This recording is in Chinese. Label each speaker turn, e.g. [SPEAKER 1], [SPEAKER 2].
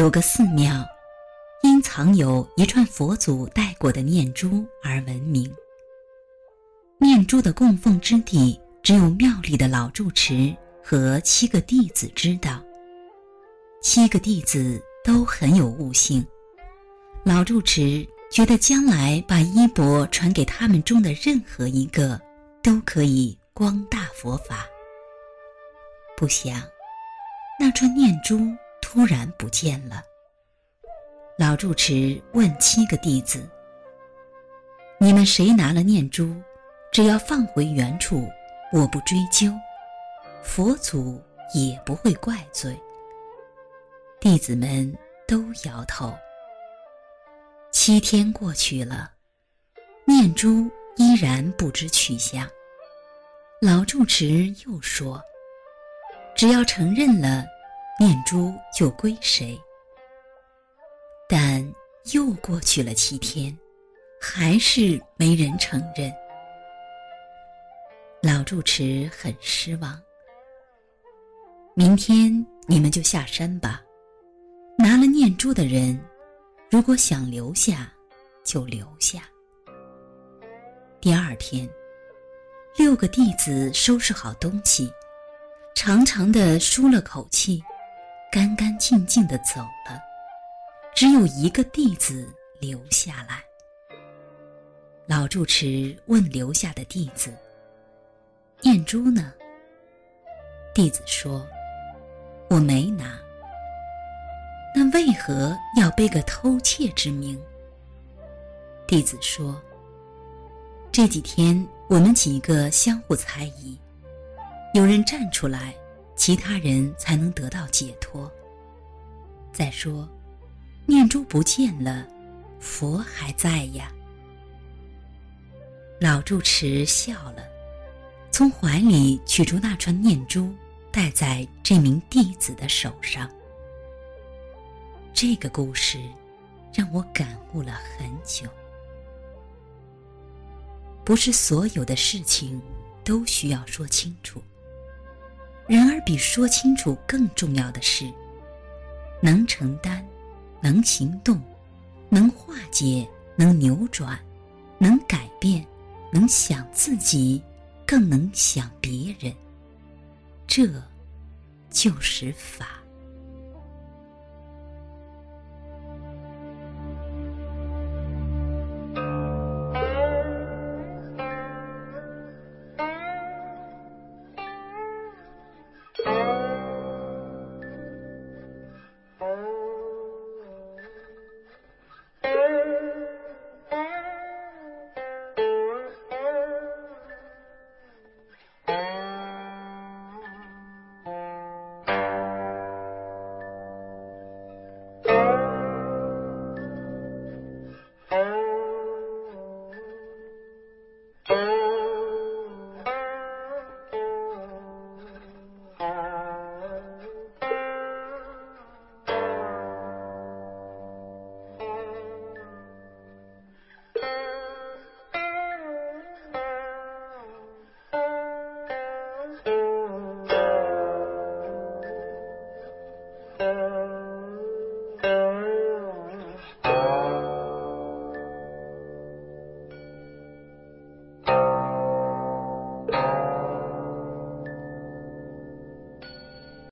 [SPEAKER 1] 有个寺庙，因藏有一串佛祖带过的念珠而闻名。念珠的供奉之地，只有庙里的老住持和七个弟子知道。七个弟子都很有悟性，老住持觉得将来把衣钵传给他们中的任何一个，都可以光大佛法。不想，那串念珠突然不见了。老住持问七个弟子：“你们谁拿了念珠？只要放回原处，我不追究，佛祖也不会怪罪。”弟子们都摇头。七天过去了，念珠依然不知去向。老住持又说。只要承认了，念珠就归谁。但又过去了七天，还是没人承认。老住持很失望。明天你们就下山吧。拿了念珠的人，如果想留下，就留下。第二天，六个弟子收拾好东西。长长的舒了口气，干干净净的走了，只有一个弟子留下来。老住持问留下的弟子：“念珠呢？”弟子说：“我没拿。”那为何要背个偷窃之名？弟子说：“这几天我们几个相互猜疑。”有人站出来，其他人才能得到解脱。再说，念珠不见了，佛还在呀。老住持笑了，从怀里取出那串念珠，戴在这名弟子的手上。这个故事让我感悟了很久。不是所有的事情都需要说清楚。然而，比说清楚更重要的是，能承担，能行动，能化解，能扭转，能改变，能想自己，更能想别人。这，就是法。